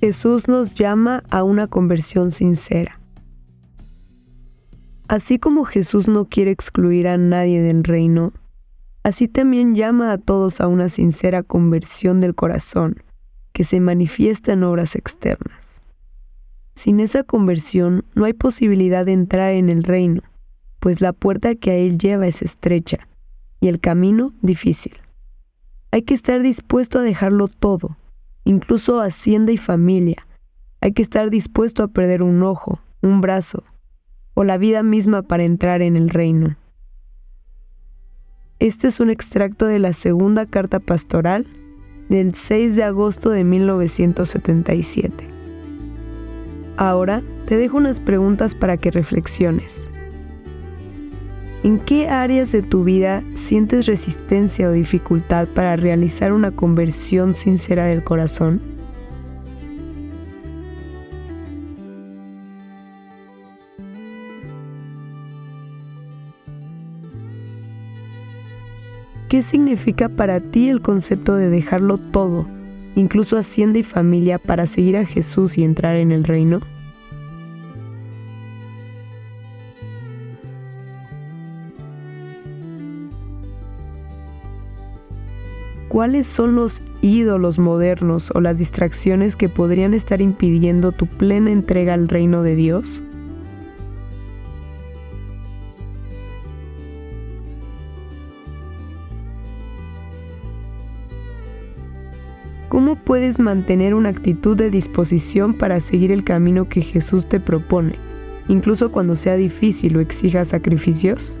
Jesús nos llama a una conversión sincera. Así como Jesús no quiere excluir a nadie del reino, así también llama a todos a una sincera conversión del corazón que se manifiesta en obras externas. Sin esa conversión no hay posibilidad de entrar en el reino, pues la puerta que a él lleva es estrecha y el camino difícil. Hay que estar dispuesto a dejarlo todo, incluso hacienda y familia. Hay que estar dispuesto a perder un ojo, un brazo o la vida misma para entrar en el reino. Este es un extracto de la segunda carta pastoral del 6 de agosto de 1977. Ahora te dejo unas preguntas para que reflexiones. ¿En qué áreas de tu vida sientes resistencia o dificultad para realizar una conversión sincera del corazón? ¿Qué significa para ti el concepto de dejarlo todo, incluso hacienda y familia, para seguir a Jesús y entrar en el reino? ¿Cuáles son los ídolos modernos o las distracciones que podrían estar impidiendo tu plena entrega al reino de Dios? ¿Cómo puedes mantener una actitud de disposición para seguir el camino que Jesús te propone, incluso cuando sea difícil o exija sacrificios?